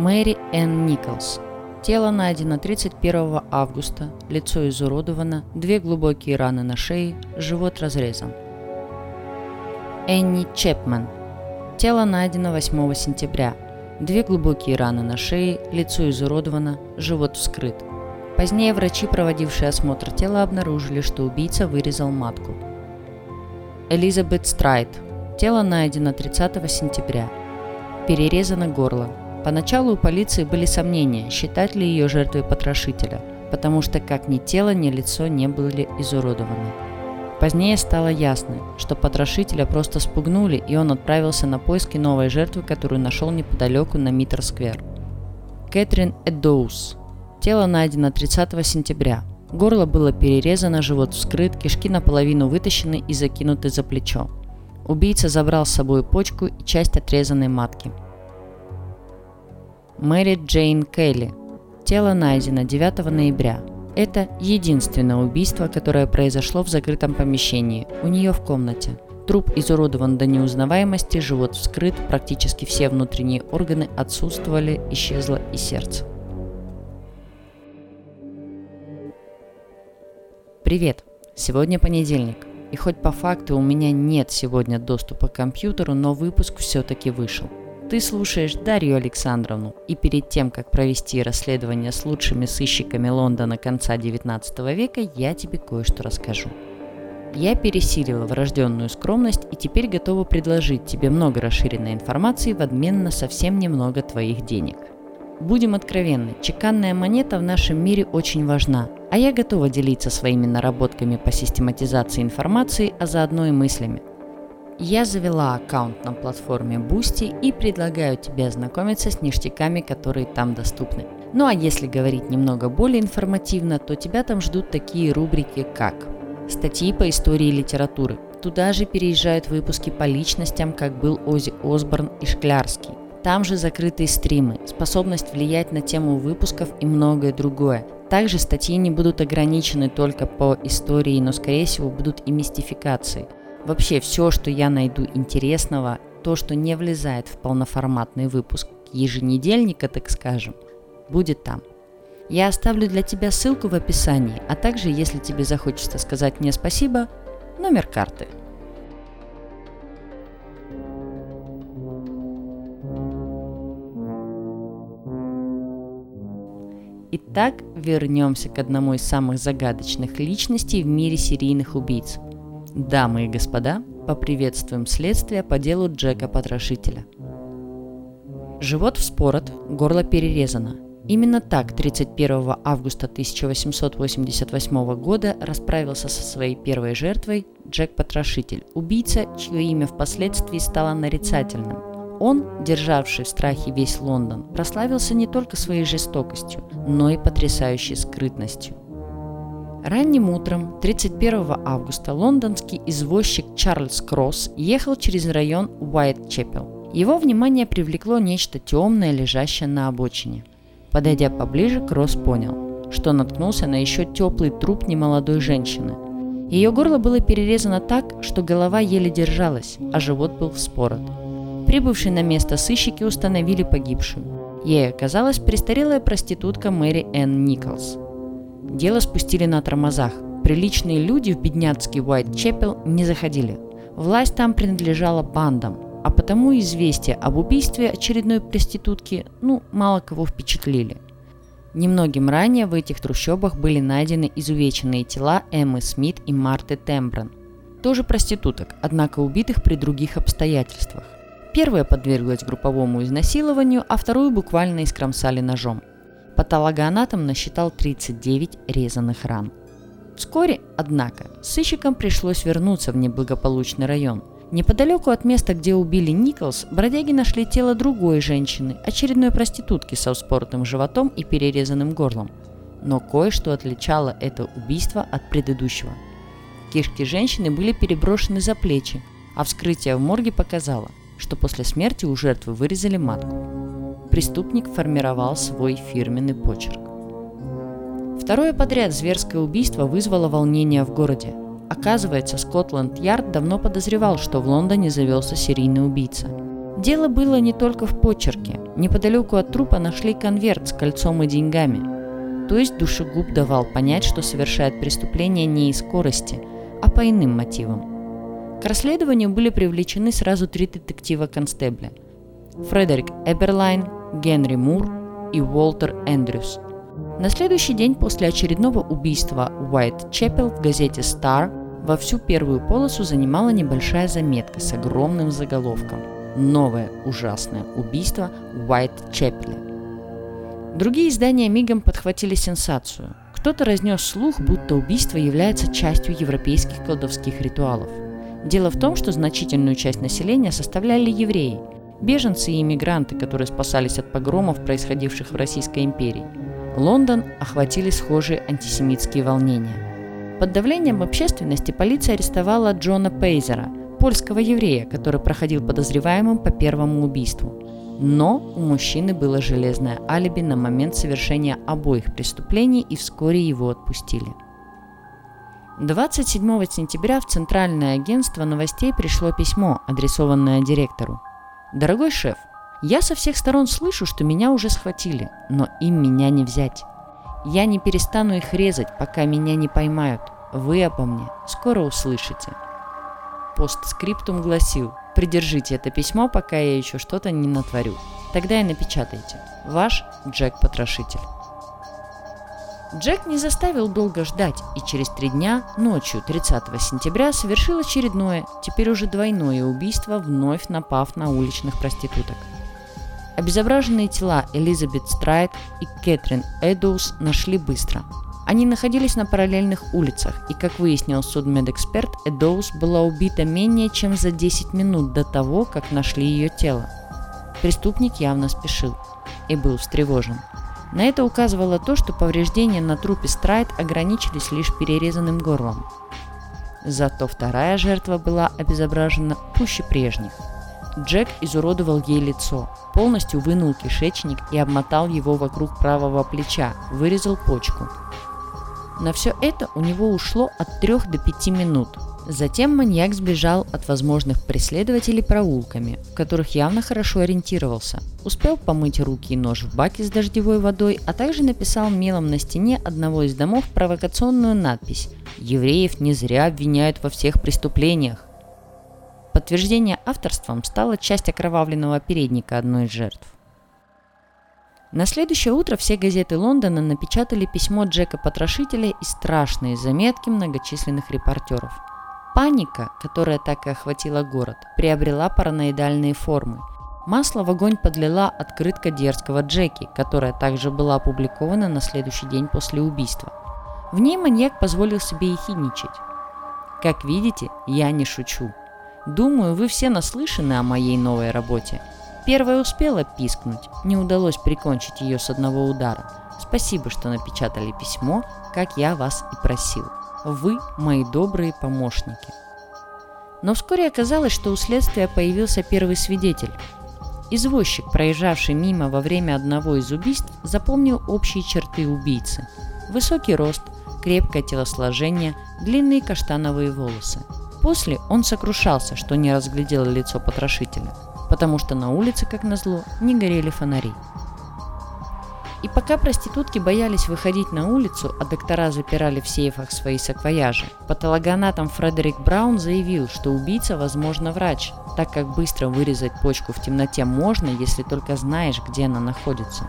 Мэри Энн Николс. Тело найдено 31 августа, лицо изуродовано, две глубокие раны на шее, живот разрезан. Энни Чепмен. Тело найдено 8 сентября. Две глубокие раны на шее, лицо изуродовано, живот вскрыт. Позднее врачи, проводившие осмотр тела, обнаружили, что убийца вырезал матку. Элизабет Страйт. Тело найдено 30 сентября. Перерезано горло. Поначалу у полиции были сомнения, считать ли ее жертвой потрошителя, потому что как ни тело, ни лицо не были изуродованы. Позднее стало ясно, что потрошителя просто спугнули, и он отправился на поиски новой жертвы, которую нашел неподалеку на Митр-сквер. Кэтрин Эдоус. Тело найдено 30 сентября. Горло было перерезано, живот вскрыт, кишки наполовину вытащены и закинуты за плечо. Убийца забрал с собой почку и часть отрезанной матки. Мэри Джейн Келли. Тело найдено 9 ноября. Это единственное убийство, которое произошло в закрытом помещении, у нее в комнате. Труп изуродован до неузнаваемости, живот вскрыт, практически все внутренние органы отсутствовали, исчезло и сердце. Привет! Сегодня понедельник. И хоть по факту у меня нет сегодня доступа к компьютеру, но выпуск все-таки вышел. Ты слушаешь Дарью Александровну, и перед тем, как провести расследование с лучшими сыщиками Лондона конца 19 века, я тебе кое-что расскажу. Я пересилила врожденную скромность и теперь готова предложить тебе много расширенной информации в обмен на совсем немного твоих денег. Будем откровенны, чеканная монета в нашем мире очень важна, а я готова делиться своими наработками по систематизации информации, а заодно и мыслями. Я завела аккаунт на платформе Boosty и предлагаю тебе ознакомиться с ништяками, которые там доступны. Ну а если говорить немного более информативно, то тебя там ждут такие рубрики, как статьи по истории литературы. Туда же переезжают выпуски по личностям, как был Ози Осборн и Шклярский. Там же закрытые стримы, способность влиять на тему выпусков и многое другое. Также статьи не будут ограничены только по истории, но скорее всего будут и мистификации – Вообще все, что я найду интересного, то, что не влезает в полноформатный выпуск еженедельника, так скажем, будет там. Я оставлю для тебя ссылку в описании, а также, если тебе захочется сказать мне спасибо, номер карты. Итак, вернемся к одному из самых загадочных личностей в мире серийных убийц – Дамы и господа, поприветствуем следствие по делу Джека Потрошителя. Живот вспорот, горло перерезано. Именно так 31 августа 1888 года расправился со своей первой жертвой Джек Потрошитель, убийца, чье имя впоследствии стало нарицательным. Он, державший в страхе весь Лондон, прославился не только своей жестокостью, но и потрясающей скрытностью. Ранним утром 31 августа лондонский извозчик Чарльз Кросс ехал через район Уайт-Чепел. Его внимание привлекло нечто темное, лежащее на обочине. Подойдя поближе, Кросс понял, что наткнулся на еще теплый труп немолодой женщины. Ее горло было перерезано так, что голова еле держалась, а живот был вспорот. Прибывшие на место сыщики установили погибшую. Ей оказалась престарелая проститутка Мэри Энн Николс – Дело спустили на тормозах. Приличные люди в бедняцкий Уайт-Чепел не заходили. Власть там принадлежала бандам, а потому известия об убийстве очередной проститутки, ну, мало кого впечатлили. Немногим ранее в этих трущобах были найдены изувеченные тела Эммы Смит и Марты Тембран. Тоже проституток, однако убитых при других обстоятельствах. Первая подверглась групповому изнасилованию, а вторую буквально искромсали ножом. Патологоанатом насчитал 39 резаных ран. Вскоре, однако, сыщикам пришлось вернуться в неблагополучный район. Неподалеку от места, где убили Николс, бродяги нашли тело другой женщины, очередной проститутки со вспоротым животом и перерезанным горлом. Но кое-что отличало это убийство от предыдущего. Кишки женщины были переброшены за плечи, а вскрытие в морге показало, что после смерти у жертвы вырезали матку преступник формировал свой фирменный почерк. Второе подряд зверское убийство вызвало волнение в городе. Оказывается, Скотланд-Ярд давно подозревал, что в Лондоне завелся серийный убийца. Дело было не только в почерке. Неподалеку от трупа нашли конверт с кольцом и деньгами. То есть душегуб давал понять, что совершает преступление не из скорости, а по иным мотивам. К расследованию были привлечены сразу три детектива-констебля. Фредерик Эберлайн, Генри Мур и Уолтер Эндрюс. На следующий день после очередного убийства Уайт Чеппел в газете Star во всю первую полосу занимала небольшая заметка с огромным заголовком – новое ужасное убийство Уайт Чеппеля. Другие издания мигом подхватили сенсацию. Кто-то разнес слух, будто убийство является частью европейских колдовских ритуалов. Дело в том, что значительную часть населения составляли евреи, беженцы и иммигранты, которые спасались от погромов, происходивших в Российской империи. Лондон охватили схожие антисемитские волнения. Под давлением общественности полиция арестовала Джона Пейзера – польского еврея, который проходил подозреваемым по первому убийству. Но у мужчины было железное алиби на момент совершения обоих преступлений и вскоре его отпустили. 27 сентября в Центральное агентство новостей пришло письмо, адресованное директору. «Дорогой шеф, я со всех сторон слышу, что меня уже схватили, но им меня не взять. Я не перестану их резать, пока меня не поймают. Вы обо мне скоро услышите постскриптум гласил «Придержите это письмо, пока я еще что-то не натворю. Тогда и напечатайте. Ваш Джек-потрошитель». Джек не заставил долго ждать, и через три дня, ночью 30 сентября, совершил очередное, теперь уже двойное убийство, вновь напав на уличных проституток. Обезображенные тела Элизабет Страйт и Кэтрин Эдоус нашли быстро – они находились на параллельных улицах, и, как выяснил судмедэксперт, Эдоус была убита менее чем за 10 минут до того, как нашли ее тело. Преступник явно спешил и был встревожен. На это указывало то, что повреждения на трупе Страйт ограничились лишь перерезанным горлом. Зато вторая жертва была обезображена пуще прежних. Джек изуродовал ей лицо, полностью вынул кишечник и обмотал его вокруг правого плеча, вырезал почку – на все это у него ушло от 3 до 5 минут. Затем маньяк сбежал от возможных преследователей проулками, в которых явно хорошо ориентировался. Успел помыть руки и нож в баке с дождевой водой, а также написал мелом на стене одного из домов провокационную надпись «Евреев не зря обвиняют во всех преступлениях». Подтверждение авторством стала часть окровавленного передника одной из жертв. На следующее утро все газеты Лондона напечатали письмо Джека Потрошителя и страшные заметки многочисленных репортеров. Паника, которая так и охватила город, приобрела параноидальные формы. Масло в огонь подлила открытка дерзкого Джеки, которая также была опубликована на следующий день после убийства. В ней маньяк позволил себе ехидничать. Как видите, я не шучу. Думаю, вы все наслышаны о моей новой работе – Первая успела пискнуть, не удалось прикончить ее с одного удара. Спасибо, что напечатали письмо, как я вас и просил. Вы мои добрые помощники. Но вскоре оказалось, что у следствия появился первый свидетель. Извозчик, проезжавший мимо во время одного из убийств, запомнил общие черты убийцы. Высокий рост, крепкое телосложение, длинные каштановые волосы. После он сокрушался, что не разглядел лицо потрошителя – потому что на улице, как назло, не горели фонари. И пока проститутки боялись выходить на улицу, а доктора запирали в сейфах свои саквояжи, патологоанатом Фредерик Браун заявил, что убийца, возможно, врач, так как быстро вырезать почку в темноте можно, если только знаешь, где она находится.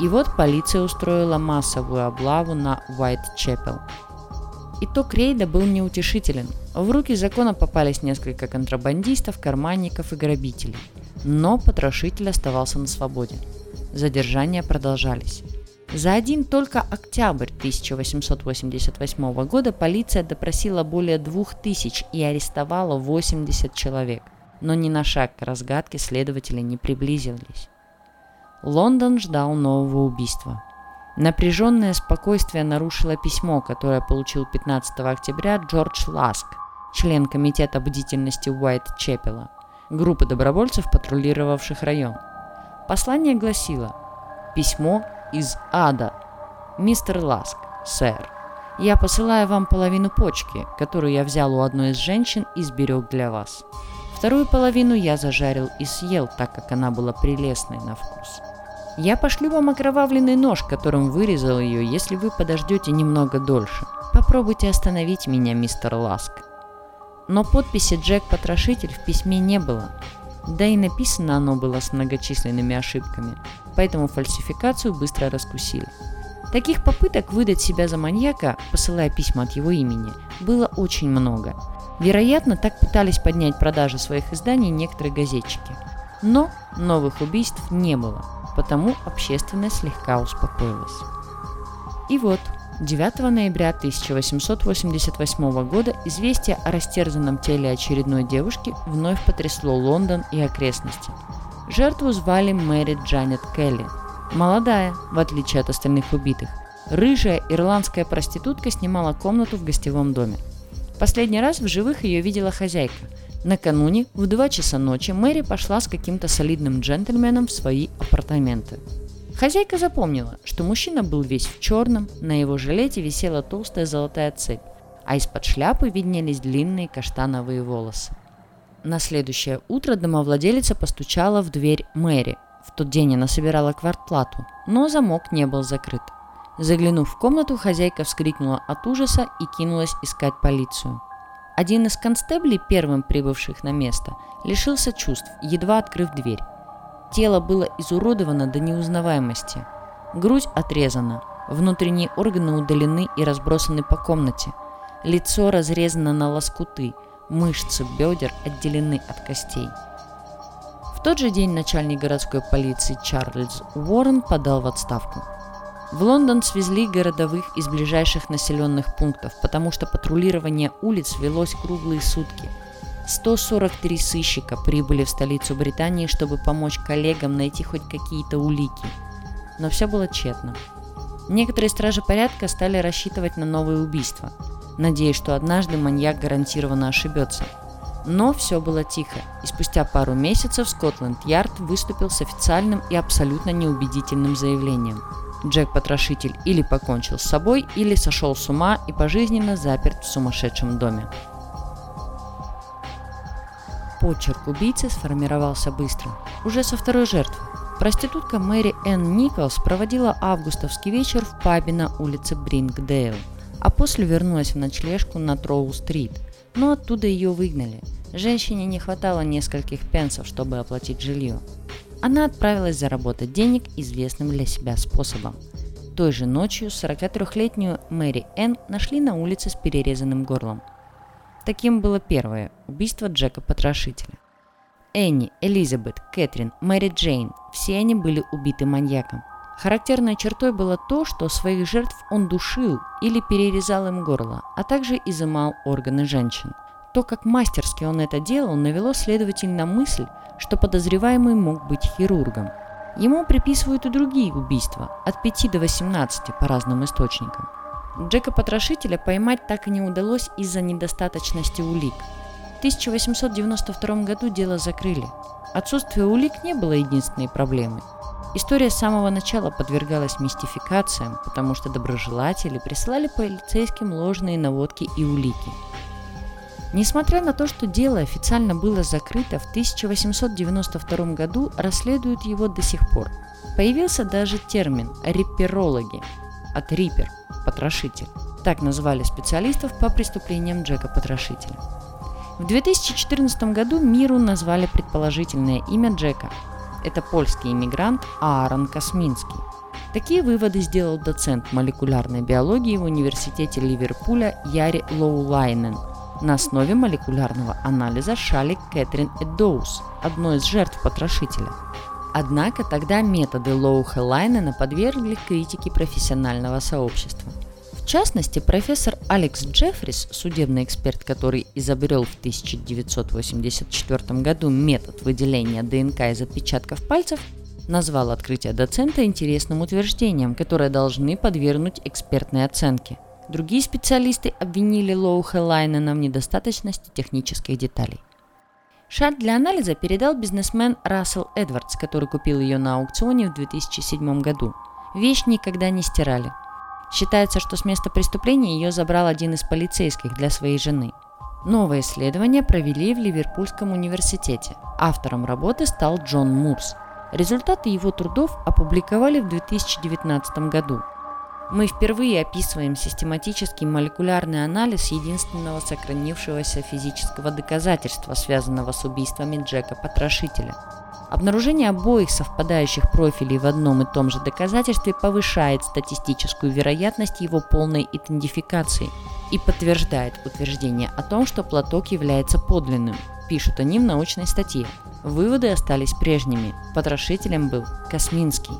И вот полиция устроила массовую облаву на Уайт-Чепел – Итог рейда был неутешителен. В руки закона попались несколько контрабандистов, карманников и грабителей. Но потрошитель оставался на свободе. Задержания продолжались. За один только октябрь 1888 года полиция допросила более двух тысяч и арестовала 80 человек. Но ни на шаг к разгадке следователи не приблизились. Лондон ждал нового убийства – Напряженное спокойствие нарушило письмо, которое получил 15 октября Джордж Ласк, член комитета бдительности Уайт-Чепела, группы добровольцев, патрулировавших район. Послание гласило «Письмо из ада. Мистер Ласк, сэр, я посылаю вам половину почки, которую я взял у одной из женщин и сберег для вас. Вторую половину я зажарил и съел, так как она была прелестной на вкус. Я пошлю вам окровавленный нож, которым вырезал ее, если вы подождете немного дольше. Попробуйте остановить меня, мистер Ласк. Но подписи Джек Потрошитель в письме не было. Да и написано оно было с многочисленными ошибками, поэтому фальсификацию быстро раскусили. Таких попыток выдать себя за маньяка, посылая письма от его имени, было очень много. Вероятно, так пытались поднять продажи своих изданий некоторые газетчики. Но новых убийств не было – потому общественность слегка успокоилась. И вот, 9 ноября 1888 года известие о растерзанном теле очередной девушки вновь потрясло Лондон и окрестности. Жертву звали Мэри Джанет Келли. Молодая, в отличие от остальных убитых. Рыжая ирландская проститутка снимала комнату в гостевом доме. Последний раз в живых ее видела хозяйка – Накануне в 2 часа ночи Мэри пошла с каким-то солидным джентльменом в свои апартаменты. Хозяйка запомнила, что мужчина был весь в черном, на его жилете висела толстая золотая цепь, а из-под шляпы виднелись длинные каштановые волосы. На следующее утро домовладелица постучала в дверь Мэри. В тот день она собирала квартплату, но замок не был закрыт. Заглянув в комнату, хозяйка вскрикнула от ужаса и кинулась искать полицию. Один из констеблей, первым прибывших на место, лишился чувств, едва открыв дверь. Тело было изуродовано до неузнаваемости. Грудь отрезана, внутренние органы удалены и разбросаны по комнате. Лицо разрезано на лоскуты, мышцы бедер отделены от костей. В тот же день начальник городской полиции Чарльз Уоррен подал в отставку. В Лондон свезли городовых из ближайших населенных пунктов, потому что патрулирование улиц велось круглые сутки. 143 сыщика прибыли в столицу Британии, чтобы помочь коллегам найти хоть какие-то улики. Но все было тщетно. Некоторые стражи порядка стали рассчитывать на новые убийства, надеясь, что однажды маньяк гарантированно ошибется. Но все было тихо, и спустя пару месяцев Скотланд-Ярд выступил с официальным и абсолютно неубедительным заявлением – Джек Потрошитель или покончил с собой, или сошел с ума и пожизненно заперт в сумасшедшем доме. Почерк убийцы сформировался быстро, уже со второй жертвы. Проститутка Мэри Энн Николс проводила августовский вечер в пабе на улице Брингдейл, а после вернулась в ночлежку на Троу-стрит, но оттуда ее выгнали. Женщине не хватало нескольких пенсов, чтобы оплатить жилье. Она отправилась заработать денег известным для себя способом. Той же ночью 43-летнюю Мэри Энн нашли на улице с перерезанным горлом. Таким было первое убийство Джека Потрошителя. Энни, Элизабет, Кэтрин, Мэри Джейн – все они были убиты маньяком. Характерной чертой было то, что своих жертв он душил или перерезал им горло, а также изымал органы женщин. То, как мастерски он это делал, навело следователь на мысль, что подозреваемый мог быть хирургом. Ему приписывают и другие убийства, от 5 до 18 по разным источникам. Джека Потрошителя поймать так и не удалось из-за недостаточности улик. В 1892 году дело закрыли. Отсутствие улик не было единственной проблемой. История с самого начала подвергалась мистификациям, потому что доброжелатели присылали полицейским ложные наводки и улики – Несмотря на то, что дело официально было закрыто, в 1892 году расследуют его до сих пор. Появился даже термин «рипперологи» от «риппер» – «потрошитель». Так называли специалистов по преступлениям Джека Потрошителя. В 2014 году миру назвали предположительное имя Джека. Это польский иммигрант Аарон Косминский. Такие выводы сделал доцент молекулярной биологии в университете Ливерпуля Яри Лоулайнен – на основе молекулярного анализа Шали Кэтрин Эдоус, одной из жертв потрошителя. Однако тогда методы Лоу Хелайнена подвергли критике профессионального сообщества. В частности, профессор Алекс Джеффрис, судебный эксперт, который изобрел в 1984 году метод выделения ДНК из отпечатков пальцев, назвал открытие доцента интересным утверждением, которое должны подвергнуть экспертной оценке – Другие специалисты обвинили Лоу Хелайнена в недостаточности технических деталей. Шаль для анализа передал бизнесмен Рассел Эдвардс, который купил ее на аукционе в 2007 году. Вещь никогда не стирали. Считается, что с места преступления ее забрал один из полицейских для своей жены. Новое исследование провели в Ливерпульском университете. Автором работы стал Джон Мурс. Результаты его трудов опубликовали в 2019 году. Мы впервые описываем систематический молекулярный анализ единственного сохранившегося физического доказательства, связанного с убийствами Джека Потрошителя. Обнаружение обоих совпадающих профилей в одном и том же доказательстве повышает статистическую вероятность его полной идентификации и подтверждает утверждение о том, что платок является подлинным, пишут они в научной статье. Выводы остались прежними. Потрошителем был Косминский.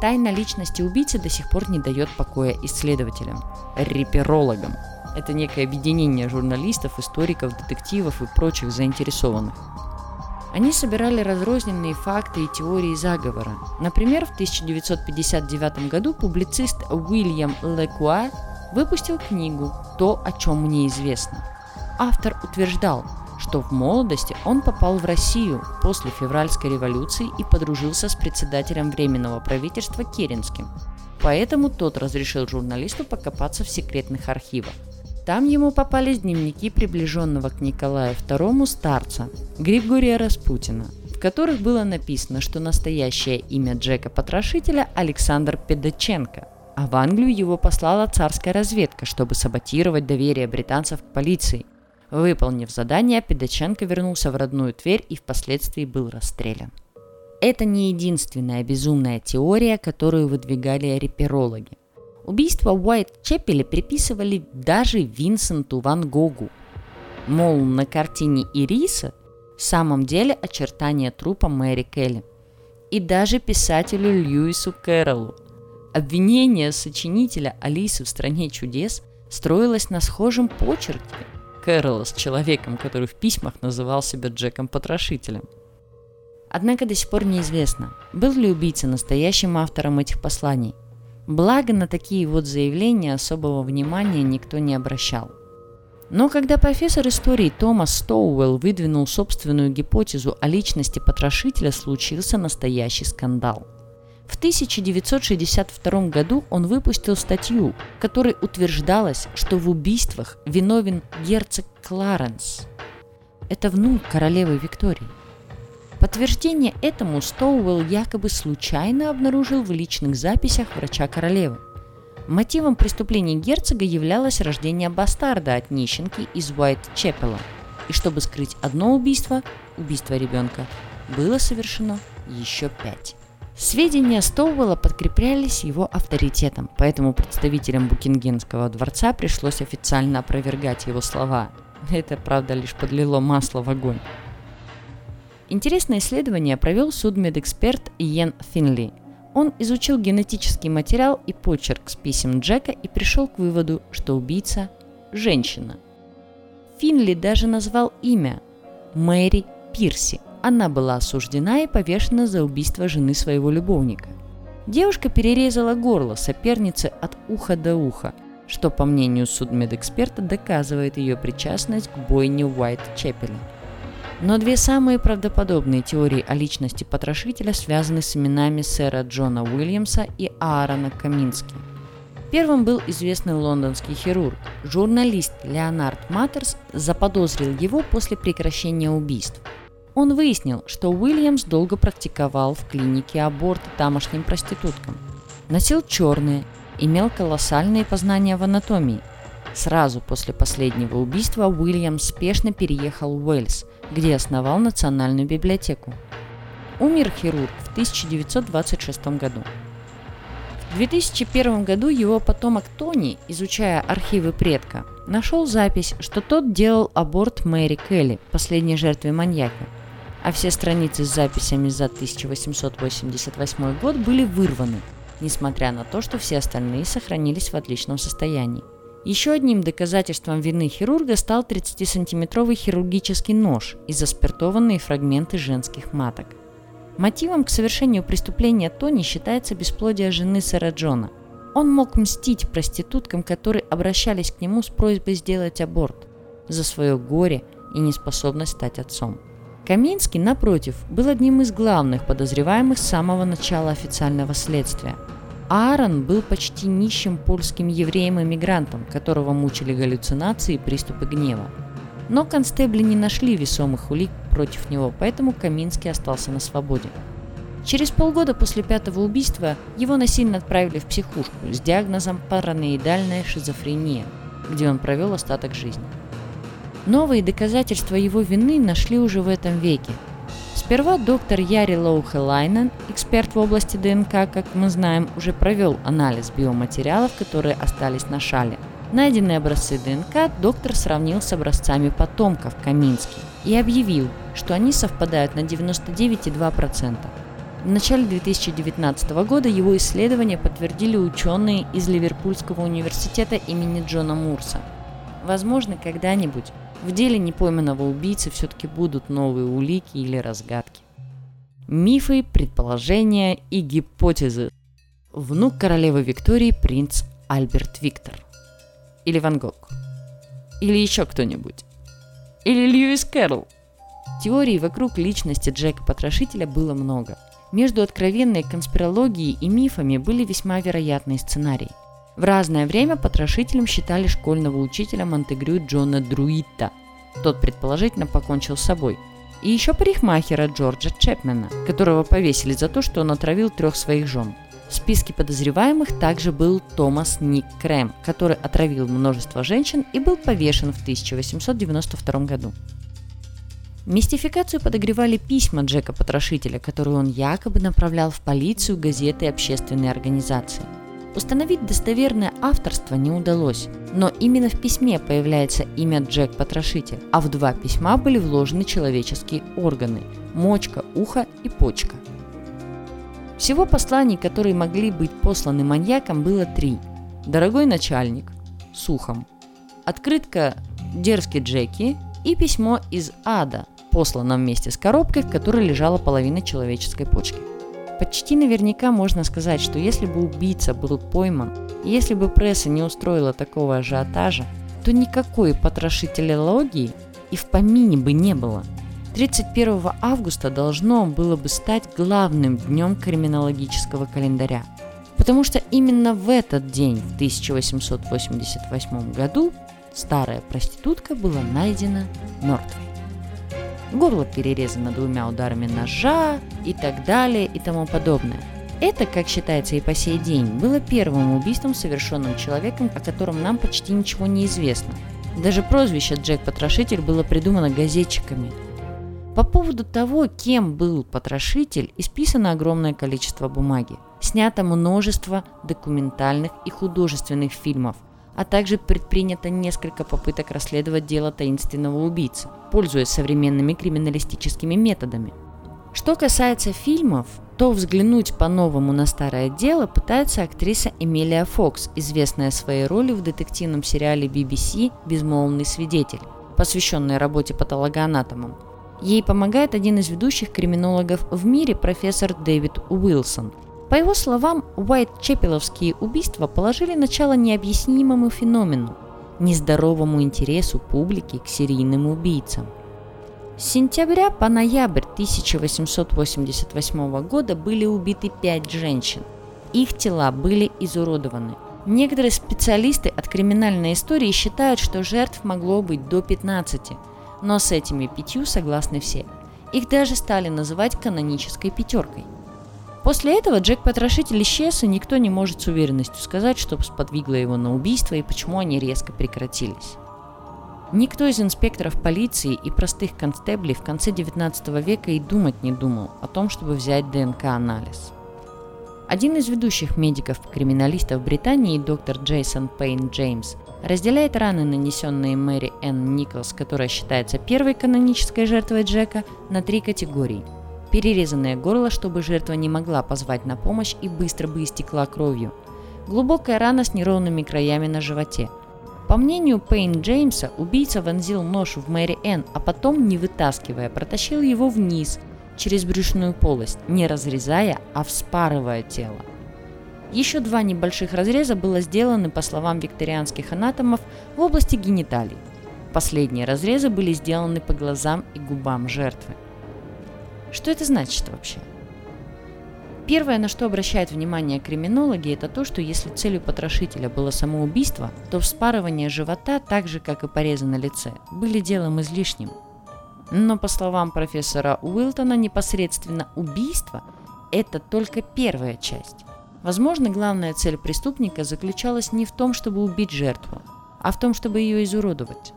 Тайна личности убийцы до сих пор не дает покоя исследователям, реперологам. Это некое объединение журналистов, историков, детективов и прочих заинтересованных. Они собирали разрозненные факты и теории заговора. Например, в 1959 году публицист Уильям Лекуа выпустил книгу «То, о чем мне известно». Автор утверждал, что в молодости он попал в Россию после февральской революции и подружился с председателем Временного правительства Керенским. Поэтому тот разрешил журналисту покопаться в секретных архивах. Там ему попались дневники приближенного к Николаю II старца Григория Распутина, в которых было написано, что настоящее имя Джека Потрошителя Александр Педаченко, а в Англию его послала царская разведка, чтобы саботировать доверие британцев к полиции. Выполнив задание, Педаченко вернулся в родную Тверь и впоследствии был расстрелян. Это не единственная безумная теория, которую выдвигали реперологи. Убийство Уайт Чеппеля приписывали даже Винсенту Ван Гогу. Мол, на картине Ириса в самом деле очертания трупа Мэри Келли. И даже писателю Льюису Кэрроллу. Обвинение сочинителя Алисы в «Стране чудес» строилось на схожем почерке – Кэрролла с человеком, который в письмах называл себя Джеком-потрошителем. Однако до сих пор неизвестно, был ли убийца настоящим автором этих посланий. Благо на такие вот заявления особого внимания никто не обращал. Но когда профессор истории Томас Стоуэлл выдвинул собственную гипотезу о личности потрошителя, случился настоящий скандал – в 1962 году он выпустил статью, в которой утверждалось, что в убийствах виновен герцог Кларенс. Это внук королевы Виктории. Подтверждение этому Стоуэлл якобы случайно обнаружил в личных записях врача королевы. Мотивом преступления герцога являлось рождение бастарда от нищенки из Уайт-Чеппела. И чтобы скрыть одно убийство, убийство ребенка, было совершено еще пять. Сведения Стоуэлла подкреплялись его авторитетом, поэтому представителям Букингемского дворца пришлось официально опровергать его слова. Это, правда, лишь подлило масло в огонь. Интересное исследование провел судмедэксперт Иен Финли. Он изучил генетический материал и почерк с писем Джека и пришел к выводу, что убийца – женщина. Финли даже назвал имя – Мэри Пирси – она была осуждена и повешена за убийство жены своего любовника. Девушка перерезала горло соперницы от уха до уха, что, по мнению судмедэксперта, доказывает ее причастность к бойне Уайт-Чепеля. Но две самые правдоподобные теории о личности потрошителя связаны с именами сэра Джона Уильямса и Аарона Камински. Первым был известный лондонский хирург. Журналист Леонард Маттерс заподозрил его после прекращения убийств – он выяснил, что Уильямс долго практиковал в клинике аборты тамошним проституткам. Носил черные, имел колоссальные познания в анатомии. Сразу после последнего убийства Уильямс спешно переехал в Уэльс, где основал Национальную библиотеку. Умер хирург в 1926 году. В 2001 году его потомок Тони, изучая архивы предка, нашел запись, что тот делал аборт Мэри Келли, последней жертве маньяка – а все страницы с записями за 1888 год были вырваны, несмотря на то, что все остальные сохранились в отличном состоянии. Еще одним доказательством вины хирурга стал 30-сантиметровый хирургический нож и заспиртованные фрагменты женских маток. Мотивом к совершению преступления Тони считается бесплодие жены сэра Джона. Он мог мстить проституткам, которые обращались к нему с просьбой сделать аборт за свое горе и неспособность стать отцом. Каминский, напротив, был одним из главных подозреваемых с самого начала официального следствия. Аарон был почти нищим польским евреем-эмигрантом, которого мучили галлюцинации и приступы гнева. Но констебли не нашли весомых улик против него, поэтому Каминский остался на свободе. Через полгода после пятого убийства его насильно отправили в психушку с диагнозом параноидальная шизофрения, где он провел остаток жизни. Новые доказательства его вины нашли уже в этом веке. Сперва доктор Яри Лоухелайнен, эксперт в области ДНК, как мы знаем, уже провел анализ биоматериалов, которые остались на шале. Найденные образцы ДНК доктор сравнил с образцами потомков Камински и объявил, что они совпадают на 99,2%. В начале 2019 года его исследования подтвердили ученые из Ливерпульского университета имени Джона Мурса. Возможно, когда-нибудь в деле непойманного убийцы все-таки будут новые улики или разгадки. Мифы, предположения и гипотезы. Внук королевы Виктории принц Альберт Виктор. Или Ван Гог. Или еще кто-нибудь. Или Льюис Кэрролл. Теорий вокруг личности Джека Потрошителя было много – между откровенной конспирологией и мифами были весьма вероятные сценарии. В разное время потрошителем считали школьного учителя Монтегрю Джона Друитта. Тот предположительно покончил с собой. И еще парикмахера Джорджа Чепмена, которого повесили за то, что он отравил трех своих жен. В списке подозреваемых также был Томас Ник Крэм, который отравил множество женщин и был повешен в 1892 году. Мистификацию подогревали письма Джека Потрошителя, которые он якобы направлял в полицию, газеты и общественные организации. Установить достоверное авторство не удалось, но именно в письме появляется имя Джек Потрошитель, а в два письма были вложены человеческие органы – мочка, ухо и почка. Всего посланий, которые могли быть посланы маньякам, было три. «Дорогой начальник» – сухом, открытка «Дерзкий Джеки» и письмо из ада – послана вместе с коробкой, в которой лежала половина человеческой почки. Почти наверняка можно сказать, что если бы убийца был пойман, и если бы пресса не устроила такого ажиотажа, то никакой потрошителологии и в помине бы не было. 31 августа должно было бы стать главным днем криминологического календаря. Потому что именно в этот день, в 1888 году, старая проститутка была найдена мертвой горло перерезано двумя ударами ножа и так далее и тому подобное. Это, как считается и по сей день, было первым убийством, совершенным человеком, о котором нам почти ничего не известно. Даже прозвище Джек Потрошитель было придумано газетчиками. По поводу того, кем был потрошитель, исписано огромное количество бумаги. Снято множество документальных и художественных фильмов – а также предпринято несколько попыток расследовать дело таинственного убийцы, пользуясь современными криминалистическими методами. Что касается фильмов, то взглянуть по-новому на старое дело пытается актриса Эмилия Фокс, известная своей ролью в детективном сериале BBC «Безмолвный свидетель», посвященной работе патологоанатомом. Ей помогает один из ведущих криминологов в мире профессор Дэвид Уилсон – по его словам, Уайт-Чепеловские убийства положили начало необъяснимому феномену – нездоровому интересу публики к серийным убийцам. С сентября по ноябрь 1888 года были убиты пять женщин. Их тела были изуродованы. Некоторые специалисты от криминальной истории считают, что жертв могло быть до 15, но с этими пятью согласны все. Их даже стали называть канонической пятеркой. После этого Джек Потрошитель исчез, и никто не может с уверенностью сказать, что сподвигло его на убийство и почему они резко прекратились. Никто из инспекторов полиции и простых констеблей в конце 19 века и думать не думал о том, чтобы взять ДНК-анализ. Один из ведущих медиков-криминалистов Британии, доктор Джейсон Пейн Джеймс, разделяет раны, нанесенные Мэри Энн Николс, которая считается первой канонической жертвой Джека, на три категории – перерезанное горло, чтобы жертва не могла позвать на помощь и быстро бы истекла кровью. Глубокая рана с неровными краями на животе. По мнению Пейн Джеймса, убийца вонзил нож в Мэри Энн, а потом, не вытаскивая, протащил его вниз, через брюшную полость, не разрезая, а вспарывая тело. Еще два небольших разреза было сделаны, по словам викторианских анатомов, в области гениталий. Последние разрезы были сделаны по глазам и губам жертвы. Что это значит вообще? Первое, на что обращают внимание криминологи, это то, что если целью потрошителя было самоубийство, то вспарывание живота, так же как и порезы на лице, были делом излишним. Но по словам профессора Уилтона, непосредственно убийство – это только первая часть. Возможно, главная цель преступника заключалась не в том, чтобы убить жертву, а в том, чтобы ее изуродовать.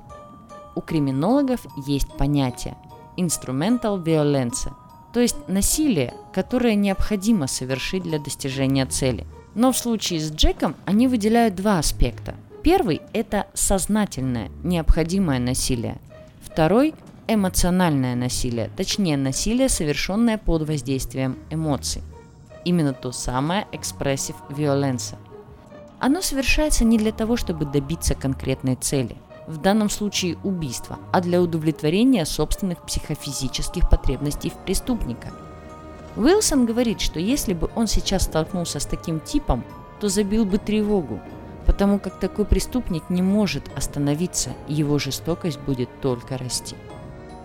У криминологов есть понятие «instrumental violence», то есть насилие, которое необходимо совершить для достижения цели. Но в случае с Джеком они выделяют два аспекта. Первый – это сознательное, необходимое насилие. Второй – эмоциональное насилие, точнее насилие, совершенное под воздействием эмоций. Именно то самое expressive violence. Оно совершается не для того, чтобы добиться конкретной цели – в данном случае убийство, а для удовлетворения собственных психофизических потребностей преступника. Уилсон говорит, что если бы он сейчас столкнулся с таким типом, то забил бы тревогу, потому как такой преступник не может остановиться, его жестокость будет только расти.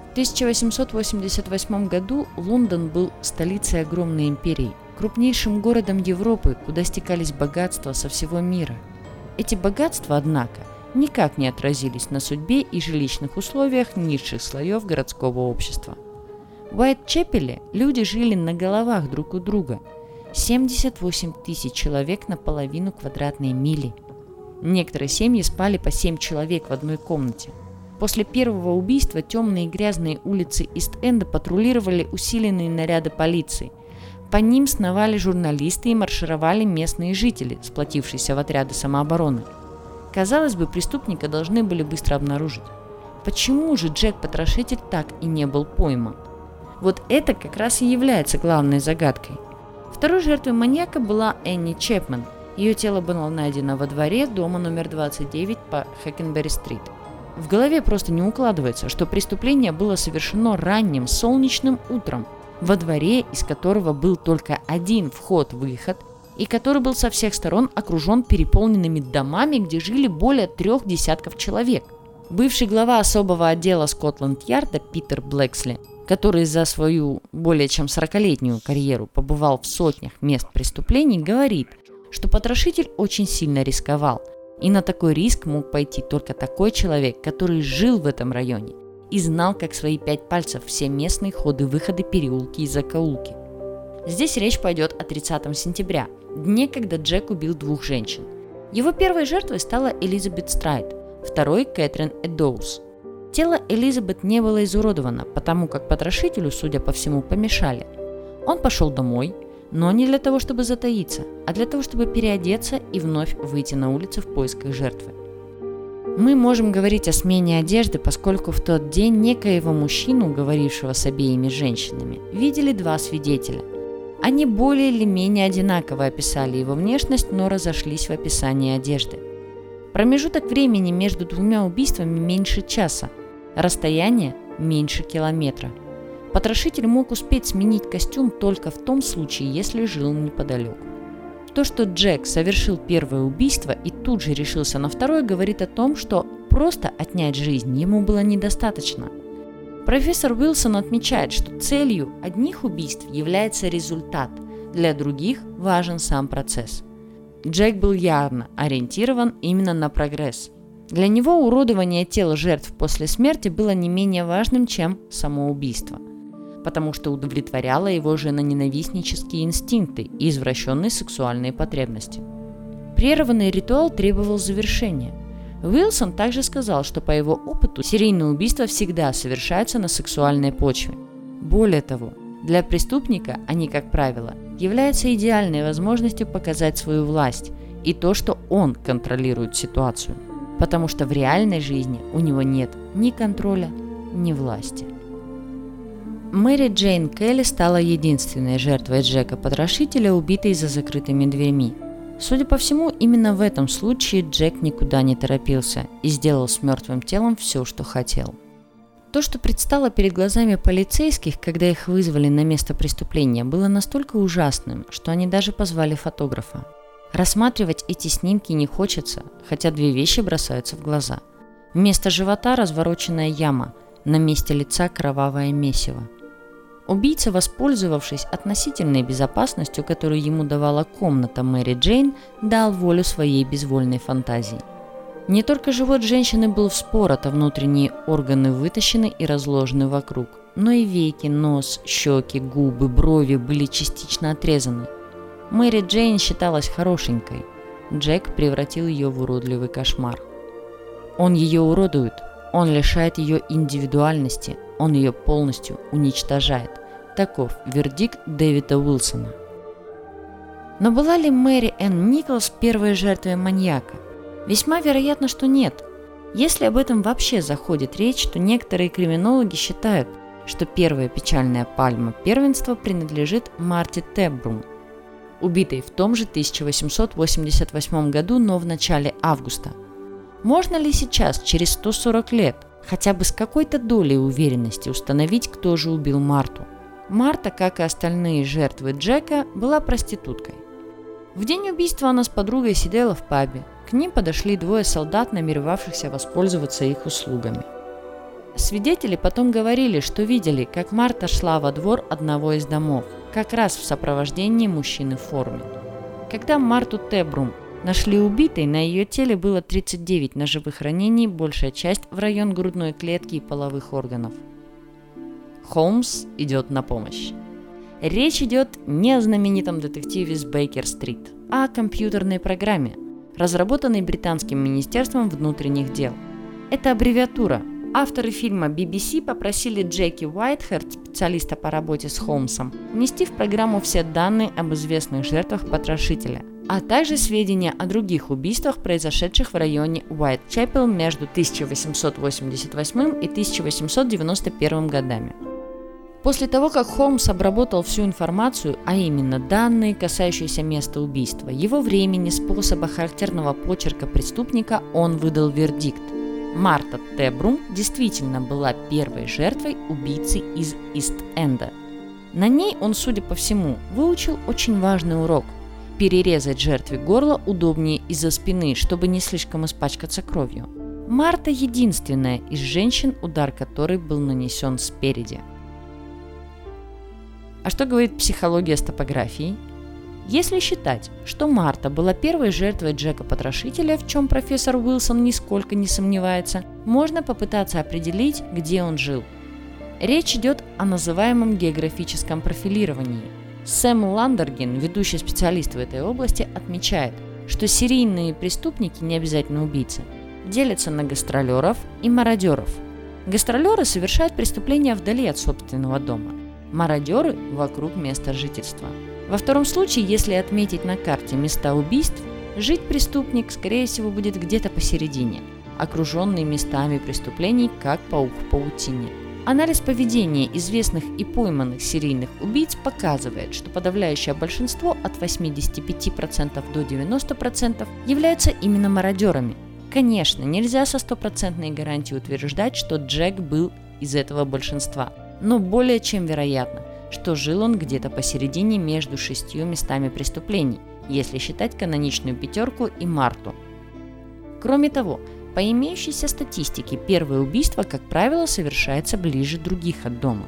В 1888 году Лондон был столицей огромной империи, крупнейшим городом Европы, куда стекались богатства со всего мира. Эти богатства, однако, никак не отразились на судьбе и жилищных условиях низших слоев городского общества. В Уайт-Чепеле люди жили на головах друг у друга. 78 тысяч человек на половину квадратной мили. Некоторые семьи спали по 7 человек в одной комнате. После первого убийства темные и грязные улицы Ист-Энда патрулировали усиленные наряды полиции. По ним сновали журналисты и маршировали местные жители, сплотившиеся в отряды самообороны – Казалось бы, преступника должны были быстро обнаружить. Почему же Джек-потрошитель так и не был пойман? Вот это как раз и является главной загадкой. Второй жертвой маньяка была Энни Чепмен. Ее тело было найдено во дворе дома номер 29 по Хэкенбери-стрит. В голове просто не укладывается, что преступление было совершено ранним солнечным утром, во дворе, из которого был только один вход-выход – и который был со всех сторон окружен переполненными домами, где жили более трех десятков человек. Бывший глава особого отдела Скотланд-Ярда Питер Блэксли, который за свою более чем 40-летнюю карьеру побывал в сотнях мест преступлений, говорит, что потрошитель очень сильно рисковал, и на такой риск мог пойти только такой человек, который жил в этом районе и знал как свои пять пальцев все местные ходы-выходы, переулки и закоулки. Здесь речь пойдет о 30 сентября, дне, когда Джек убил двух женщин. Его первой жертвой стала Элизабет Страйт, второй – Кэтрин Эдоус. Тело Элизабет не было изуродовано, потому как потрошителю, судя по всему, помешали. Он пошел домой, но не для того, чтобы затаиться, а для того, чтобы переодеться и вновь выйти на улицу в поисках жертвы. Мы можем говорить о смене одежды, поскольку в тот день некоего мужчину, говорившего с обеими женщинами, видели два свидетеля. Они более или менее одинаково описали его внешность, но разошлись в описании одежды. Промежуток времени между двумя убийствами меньше часа, расстояние меньше километра. Потрошитель мог успеть сменить костюм только в том случае, если жил неподалеку. То, что Джек совершил первое убийство и тут же решился на второе, говорит о том, что просто отнять жизнь ему было недостаточно – Профессор Уилсон отмечает, что целью одних убийств является результат, для других важен сам процесс. Джек был явно ориентирован именно на прогресс. Для него уродование тела жертв после смерти было не менее важным, чем самоубийство, потому что удовлетворяло его женоненавистнические инстинкты и извращенные сексуальные потребности. Прерванный ритуал требовал завершения – Уилсон также сказал, что по его опыту серийные убийства всегда совершаются на сексуальной почве. Более того, для преступника они, как правило, являются идеальной возможностью показать свою власть и то, что он контролирует ситуацию, потому что в реальной жизни у него нет ни контроля, ни власти. Мэри Джейн Келли стала единственной жертвой Джека-потрошителя, убитой за закрытыми дверьми – Судя по всему, именно в этом случае Джек никуда не торопился и сделал с мертвым телом все, что хотел. То, что предстало перед глазами полицейских, когда их вызвали на место преступления, было настолько ужасным, что они даже позвали фотографа. Рассматривать эти снимки не хочется, хотя две вещи бросаются в глаза. Вместо живота развороченная яма, на месте лица кровавое месиво. Убийца, воспользовавшись относительной безопасностью, которую ему давала комната Мэри Джейн, дал волю своей безвольной фантазии. Не только живот женщины был вспорот, а внутренние органы вытащены и разложены вокруг, но и веки, нос, щеки, губы, брови были частично отрезаны. Мэри Джейн считалась хорошенькой. Джек превратил ее в уродливый кошмар. Он ее уродует, он лишает ее индивидуальности, он ее полностью уничтожает. Таков вердикт Дэвида Уилсона. Но была ли Мэри Энн Николс первой жертвой маньяка? Весьма вероятно, что нет. Если об этом вообще заходит речь, то некоторые криминологи считают, что первая печальная пальма первенства принадлежит Марти Тебрум, убитой в том же 1888 году, но в начале августа. Можно ли сейчас, через 140 лет, хотя бы с какой-то долей уверенности установить, кто же убил Марту? Марта, как и остальные жертвы Джека, была проституткой. В день убийства она с подругой сидела в пабе. К ним подошли двое солдат, намеревавшихся воспользоваться их услугами. Свидетели потом говорили, что видели, как Марта шла во двор одного из домов, как раз в сопровождении мужчины в форме. Когда Марту Тебрум нашли убитой, на ее теле было 39 ножевых ранений, большая часть в район грудной клетки и половых органов. Холмс идет на помощь. Речь идет не о знаменитом детективе с Бейкер-стрит, а о компьютерной программе, разработанной британским министерством внутренних дел. Это аббревиатура. Авторы фильма BBC попросили Джеки Уайтхерт, специалиста по работе с Холмсом, внести в программу все данные об известных жертвах потрошителя, а также сведения о других убийствах, произошедших в районе Уайтчепел между 1888 и 1891 годами. После того, как Холмс обработал всю информацию, а именно данные, касающиеся места убийства, его времени, способа характерного почерка преступника, он выдал вердикт. Марта Тебрум действительно была первой жертвой убийцы из Ист-Энда. На ней он, судя по всему, выучил очень важный урок – перерезать жертве горло удобнее из-за спины, чтобы не слишком испачкаться кровью. Марта единственная из женщин, удар которой был нанесен спереди – а что говорит психология с топографией? Если считать, что Марта была первой жертвой Джека-потрошителя, в чем профессор Уилсон нисколько не сомневается, можно попытаться определить, где он жил. Речь идет о называемом географическом профилировании. Сэм Ландерген, ведущий специалист в этой области, отмечает, что серийные преступники, не обязательно убийцы, делятся на гастролеров и мародеров. Гастролеры совершают преступления вдали от собственного дома – мародеры вокруг места жительства. Во втором случае, если отметить на карте места убийств, жить преступник, скорее всего, будет где-то посередине, окруженный местами преступлений, как паук в паутине. Анализ поведения известных и пойманных серийных убийц показывает, что подавляющее большинство от 85% до 90% являются именно мародерами. Конечно, нельзя со стопроцентной гарантией утверждать, что Джек был из этого большинства – но более чем вероятно, что жил он где-то посередине между шестью местами преступлений, если считать каноничную пятерку и Марту. Кроме того, по имеющейся статистике, первое убийство, как правило, совершается ближе других от дома.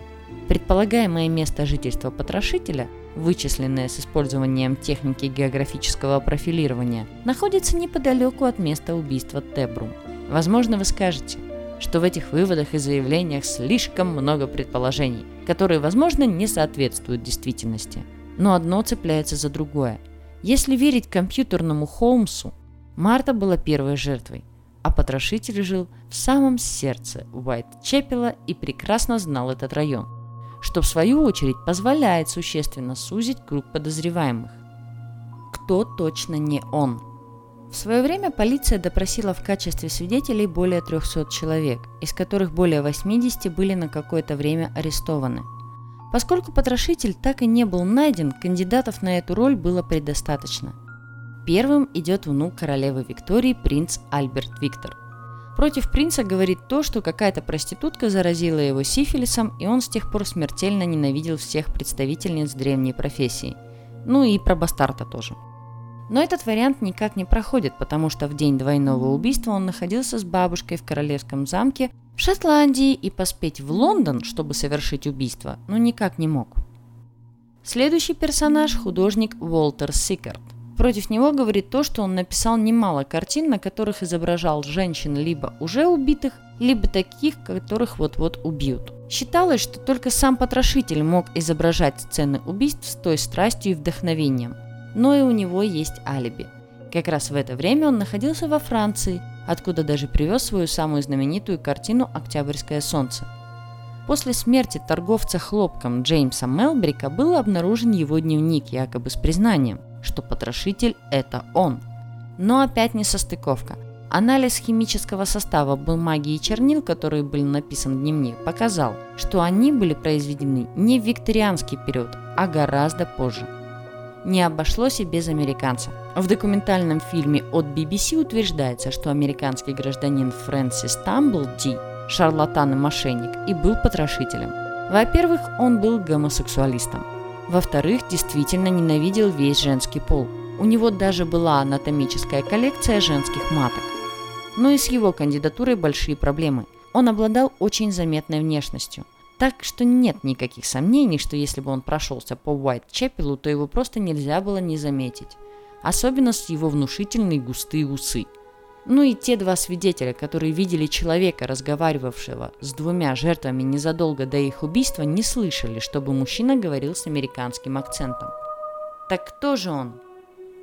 Предполагаемое место жительства потрошителя, вычисленное с использованием техники географического профилирования, находится неподалеку от места убийства Тебрум. Возможно, вы скажете – что в этих выводах и заявлениях слишком много предположений, которые, возможно, не соответствуют действительности. Но одно цепляется за другое. Если верить компьютерному Холмсу, Марта была первой жертвой, а потрошитель жил в самом сердце Уайт-Чепела и прекрасно знал этот район, что в свою очередь позволяет существенно сузить круг подозреваемых. Кто точно не он – в свое время полиция допросила в качестве свидетелей более 300 человек, из которых более 80 были на какое-то время арестованы. Поскольку потрошитель так и не был найден, кандидатов на эту роль было предостаточно. Первым идет внук королевы Виктории, принц Альберт Виктор. Против принца говорит то, что какая-то проститутка заразила его сифилисом, и он с тех пор смертельно ненавидел всех представительниц древней профессии. Ну и про бастарта тоже. Но этот вариант никак не проходит, потому что в день двойного убийства он находился с бабушкой в королевском замке в Шотландии и поспеть в Лондон, чтобы совершить убийство, ну никак не мог. Следующий персонаж – художник Уолтер Сикард. Против него говорит то, что он написал немало картин, на которых изображал женщин либо уже убитых, либо таких, которых вот-вот убьют. Считалось, что только сам потрошитель мог изображать сцены убийств с той страстью и вдохновением. Но и у него есть алиби. Как раз в это время он находился во Франции, откуда даже привез свою самую знаменитую картину «Октябрьское солнце». После смерти торговца хлопком Джеймса Мелбрика был обнаружен его дневник якобы с признанием – что потрошитель – это он. Но опять не состыковка. Анализ химического состава бумаги и чернил, которые были написаны в дневник, показал, что они были произведены не в викторианский период, а гораздо позже. Не обошлось и без американца. В документальном фильме от BBC утверждается, что американский гражданин Фрэнсис Тамблди – шарлатан и мошенник, и был потрошителем. Во-первых, он был гомосексуалистом. Во-вторых, действительно ненавидел весь женский пол. У него даже была анатомическая коллекция женских маток. Но и с его кандидатурой большие проблемы. Он обладал очень заметной внешностью. Так что нет никаких сомнений, что если бы он прошелся по Уайт-Чепелу, то его просто нельзя было не заметить. Особенно с его внушительные густые усы – ну и те два свидетеля, которые видели человека, разговаривавшего с двумя жертвами незадолго до их убийства, не слышали, чтобы мужчина говорил с американским акцентом. Так кто же он?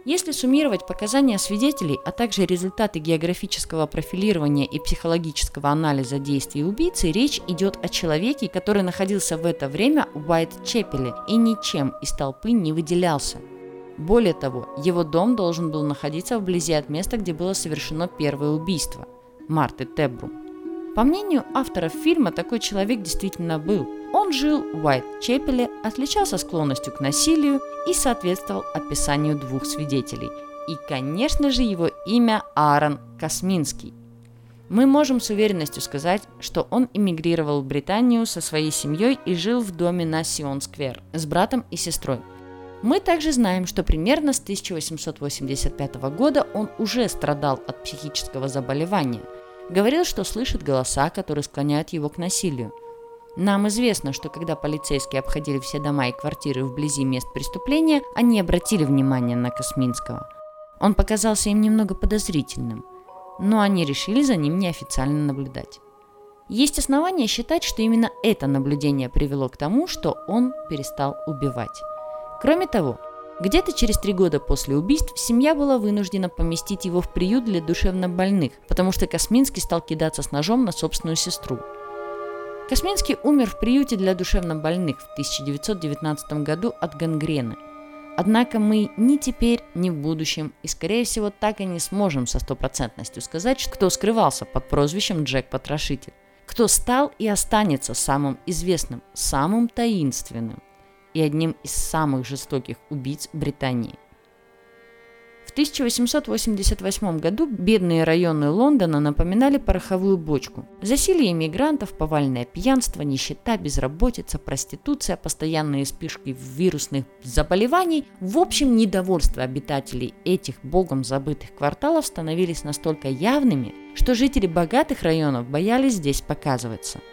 Если суммировать показания свидетелей, а также результаты географического профилирования и психологического анализа действий убийцы, речь идет о человеке, который находился в это время в Уайт-Чепеле и ничем из толпы не выделялся – более того, его дом должен был находиться вблизи от места, где было совершено первое убийство – Марты Тебру. По мнению авторов фильма, такой человек действительно был. Он жил в Уайт-Чепеле, отличался склонностью к насилию и соответствовал описанию двух свидетелей. И, конечно же, его имя Аарон Косминский. Мы можем с уверенностью сказать, что он эмигрировал в Британию со своей семьей и жил в доме на Сион-сквер с братом и сестрой. Мы также знаем, что примерно с 1885 года он уже страдал от психического заболевания. Говорил, что слышит голоса, которые склоняют его к насилию. Нам известно, что когда полицейские обходили все дома и квартиры вблизи мест преступления, они обратили внимание на Косминского. Он показался им немного подозрительным, но они решили за ним неофициально наблюдать. Есть основания считать, что именно это наблюдение привело к тому, что он перестал убивать. Кроме того, где-то через три года после убийств семья была вынуждена поместить его в приют для душевнобольных, потому что Косминский стал кидаться с ножом на собственную сестру. Косминский умер в приюте для душевнобольных в 1919 году от гангрены. Однако мы ни теперь, ни в будущем и, скорее всего, так и не сможем со стопроцентностью сказать, кто скрывался под прозвищем Джек Потрошитель, кто стал и останется самым известным, самым таинственным и одним из самых жестоких убийц Британии. В 1888 году бедные районы Лондона напоминали пороховую бочку. Засилие иммигрантов, повальное пьянство, нищета, безработица, проституция, постоянные вспышки вирусных заболеваний. В общем, недовольство обитателей этих богом забытых кварталов становились настолько явными, что жители богатых районов боялись здесь показываться –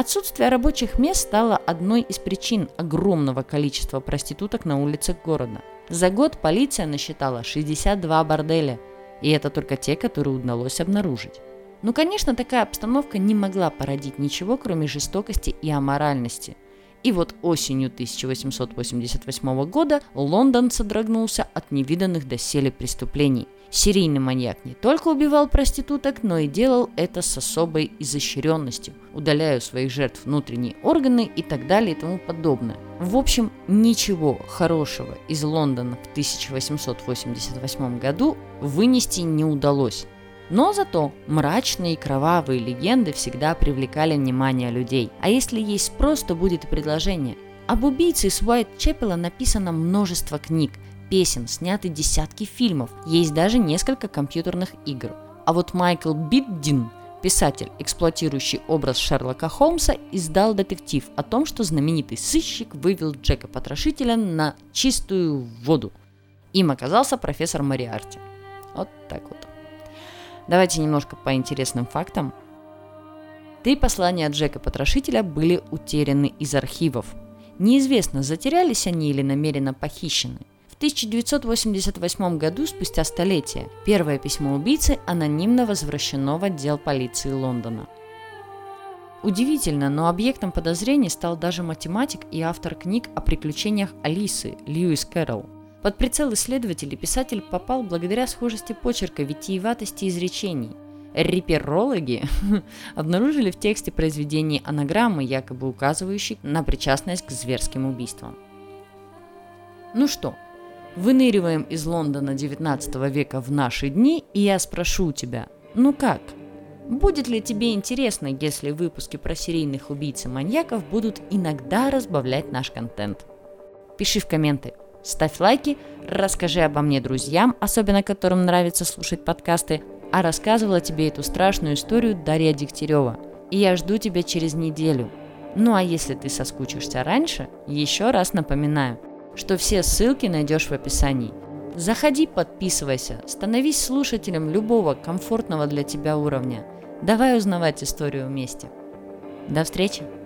Отсутствие рабочих мест стало одной из причин огромного количества проституток на улицах города. За год полиция насчитала 62 борделя, и это только те, которые удалось обнаружить. Ну, конечно, такая обстановка не могла породить ничего, кроме жестокости и аморальности. И вот осенью 1888 года Лондон содрогнулся от невиданных доселе преступлений – Серийный маньяк не только убивал проституток, но и делал это с особой изощренностью, удаляя у своих жертв внутренние органы и так далее и тому подобное. В общем, ничего хорошего из Лондона в 1888 году вынести не удалось. Но зато мрачные и кровавые легенды всегда привлекали внимание людей. А если есть спрос, то будет и предложение. Об убийце из Уайт-Чепела написано множество книг – песен, сняты десятки фильмов, есть даже несколько компьютерных игр. А вот Майкл Биддин, писатель, эксплуатирующий образ Шерлока Холмса, издал детектив о том, что знаменитый сыщик вывел Джека Потрошителя на чистую воду. Им оказался профессор Мариарти. Вот так вот. Давайте немножко по интересным фактам. Три послания Джека Потрошителя были утеряны из архивов. Неизвестно, затерялись они или намеренно похищены. В 1988 году, спустя столетие, первое письмо убийцы анонимно возвращено в отдел полиции Лондона. Удивительно, но объектом подозрений стал даже математик и автор книг о приключениях Алисы Льюис Кэрролл. Под прицел исследователей писатель попал благодаря схожести почерка, витиеватости изречений – Реперологи обнаружили в тексте произведений анаграммы, якобы указывающие на причастность к зверским убийствам. Ну что, выныриваем из Лондона 19 века в наши дни, и я спрошу тебя, ну как? Будет ли тебе интересно, если выпуски про серийных убийц и маньяков будут иногда разбавлять наш контент? Пиши в комменты, ставь лайки, расскажи обо мне друзьям, особенно которым нравится слушать подкасты, а рассказывала тебе эту страшную историю Дарья Дегтярева. И я жду тебя через неделю. Ну а если ты соскучишься раньше, еще раз напоминаю, что все ссылки найдешь в описании. Заходи, подписывайся, становись слушателем любого комфортного для тебя уровня. Давай узнавать историю вместе. До встречи!